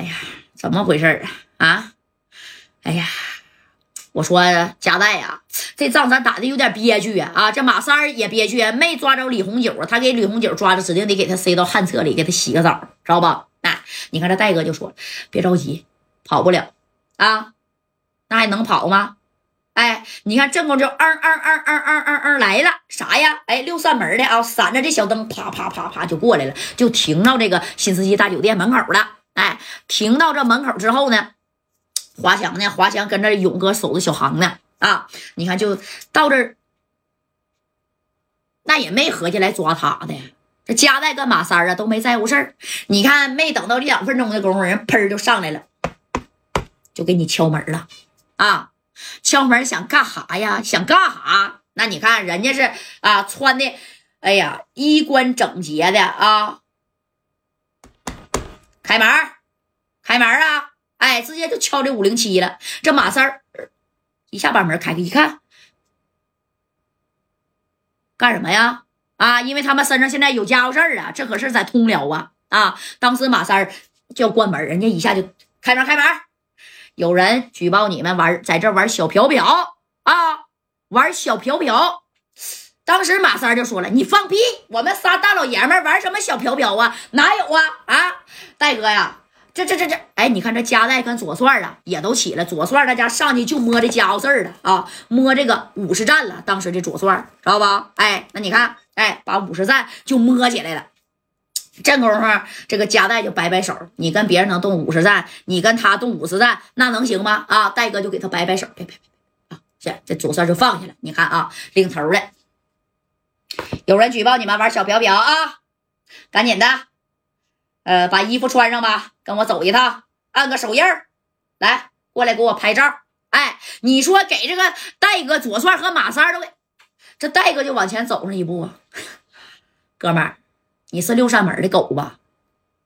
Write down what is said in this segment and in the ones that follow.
哎呀，怎么回事啊？啊，哎呀，我说贾代呀，这仗咱打的有点憋屈啊！啊，这马三也憋屈，没抓着李红九啊，他给李红九抓着，指定得给他塞到旱厕里，给他洗个澡，知道吧？哎，你看这戴哥就说，别着急，跑不了啊，那还能跑吗？哎，你看正宫就嗯嗯嗯嗯嗯嗯嗯来了，啥呀？哎，六扇门的啊，闪着这小灯，啪啪啪啪就过来了，就停到这个新世纪大酒店门口了。哎，停到这门口之后呢，华强呢？华强跟着勇哥守着小航呢。啊，你看，就到这儿，那也没合计来抓他的。这加代跟马三啊都没在乎事儿。你看，没等到一两分钟的功夫，人砰就上来了，就给你敲门了。啊，敲门想干哈呀？想干哈？那你看人家是啊，穿的，哎呀，衣冠整洁的啊。开门，开门啊！哎，直接就敲这五零七了。这马三儿一下把门开开，一看，干什么呀？啊，因为他们身上现在有家伙事儿啊，这可是在通辽啊！啊，当时马三儿就要关门，人家一下就开门，开门，有人举报你们玩在这玩小嫖嫖啊，玩小嫖嫖。当时马三就说了：“你放屁！我们仨大老爷们玩什么小飘飘啊？哪有啊？啊，戴哥呀，这这这这，哎，你看这加代跟左帅啊，也都起来。左帅那家上去就摸这家伙事儿了啊，摸这个五十战了。当时这左帅知道吧？哎，那你看，哎，把五十战就摸起来了。这功夫，这个加代就摆摆手，你跟别人能动五十战，你跟他动五十战，那能行吗？啊，戴哥就给他摆摆手，别别别啊，这这左帅就放下了。你看啊，领头的。”有人举报你们玩小嫖嫖啊！赶紧的，呃，把衣服穿上吧，跟我走一趟，按个手印，来，过来给我拍照。哎，你说给这个戴哥、左帅和马三都给，这戴哥就往前走上一步啊。哥们儿，你是六扇门的狗吧？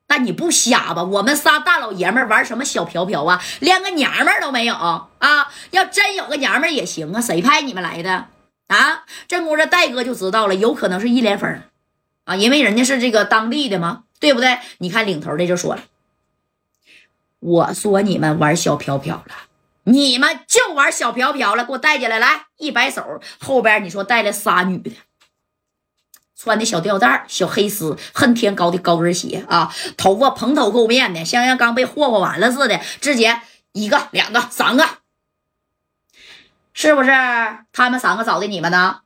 那你不瞎吧？我们仨大老爷们玩什么小嫖嫖啊？连个娘们都没有啊！要真有个娘们也行啊，谁派你们来的？啊，这功夫这戴哥就知道了，有可能是一连风啊，因为人家是这个当地的嘛，对不对？你看领头的就说了，我说你们玩小飘飘了，你们就玩小飘飘了，给我带进来，来一摆手，后边你说带了仨女的，穿的小吊带小黑丝，恨天高的高跟鞋啊，头发蓬头垢面的，像像刚被霍霍完了似的，直接一个、两个、三个。是不是他们三个找的你们呢？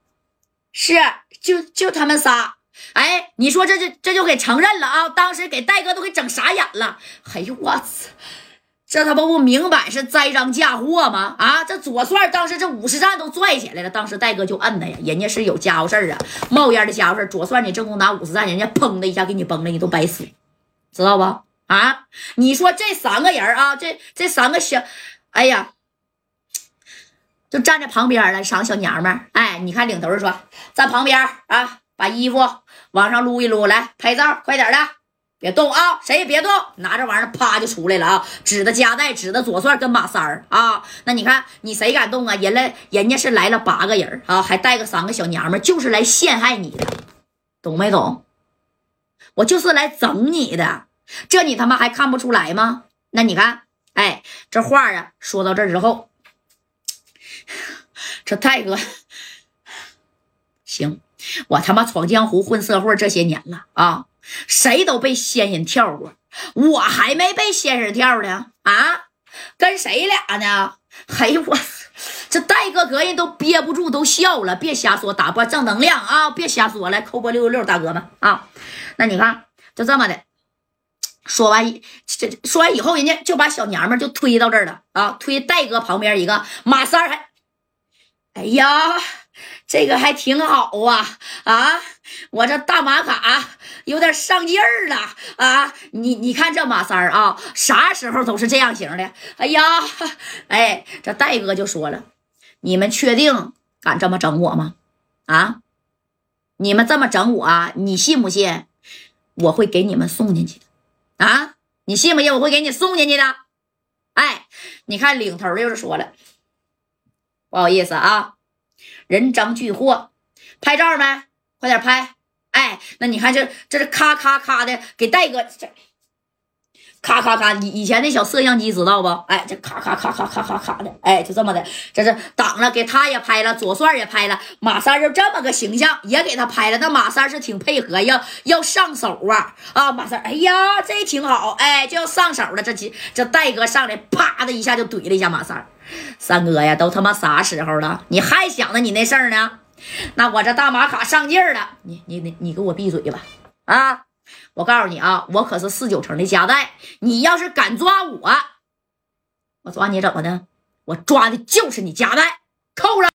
是，就就他们仨。哎，你说这就这就给承认了啊？当时给戴哥都给整傻眼了。哎呦我操，这他妈不明摆是栽赃嫁祸吗？啊，这左帅当时这五十战都拽起来了，当时戴哥就摁他呀，人家是有家伙事儿啊，冒烟的家伙事左帅你正攻拿五十战，人家砰的一下给你崩了，你都白死，知道不？啊，你说这三个人啊，这这三个小，哎呀。就站在旁边了，三个小娘们儿。哎，你看领头说站旁边啊，把衣服往上撸一撸，来拍照，快点的，别动啊，谁也别动。拿着玩意儿啪就出来了啊，指的夹带，指的左帅跟马三儿啊。那你看你谁敢动啊？人来，人家是来了八个人啊，还带个三个小娘们儿，就是来陷害你的，懂没懂？我就是来整你的，这你他妈还看不出来吗？那你看，哎，这话啊，说到这之后。这戴哥，行，我他妈闯江湖混社会这些年了啊，谁都被仙人跳过，我还没被仙人跳呢啊！跟谁俩呢？哎我，这戴哥隔人都憋不住，都笑了。别瞎说，打波正能量啊！别瞎说，来扣波六六六，大哥们啊！那你看，就这么的，说完这说完以后，人家就把小娘们就推到这儿了啊，推戴哥旁边一个马三还。哎呀，这个还挺好啊！啊，我这大马卡有点上劲儿了啊！你你看这马三儿啊，啥时候都是这样型的。哎呀，哎，这戴哥就说了，你们确定敢这么整我吗？啊，你们这么整我，你信不信我会给你们送进去的？啊，你信不信我会给你送进去的？哎，你看领头的又是说了。不好意思啊，人赃俱获，拍照没？快点拍！哎，那你看这这是咔咔咔的给戴哥，这咔咔咔，以以前那小摄像机知道不？哎，这咔咔咔咔咔咔咔的，哎，就这么的，这是挡了，给他也拍了，左帅也拍了，马三就这么个形象也给他拍了。那马三是挺配合，要要上手啊啊！马三，哎呀，这挺好，哎，就要上手了。这这戴哥上来，啪的一下就怼了一下马三。三哥呀，都他妈啥时候了，你还想着你那事儿呢？那我这大马卡上劲儿了，你你你你给我闭嘴吧！啊！我告诉你啊，我可是四九城的夹带，你要是敢抓我，我抓你怎么的？我抓的就是你夹带，扣上。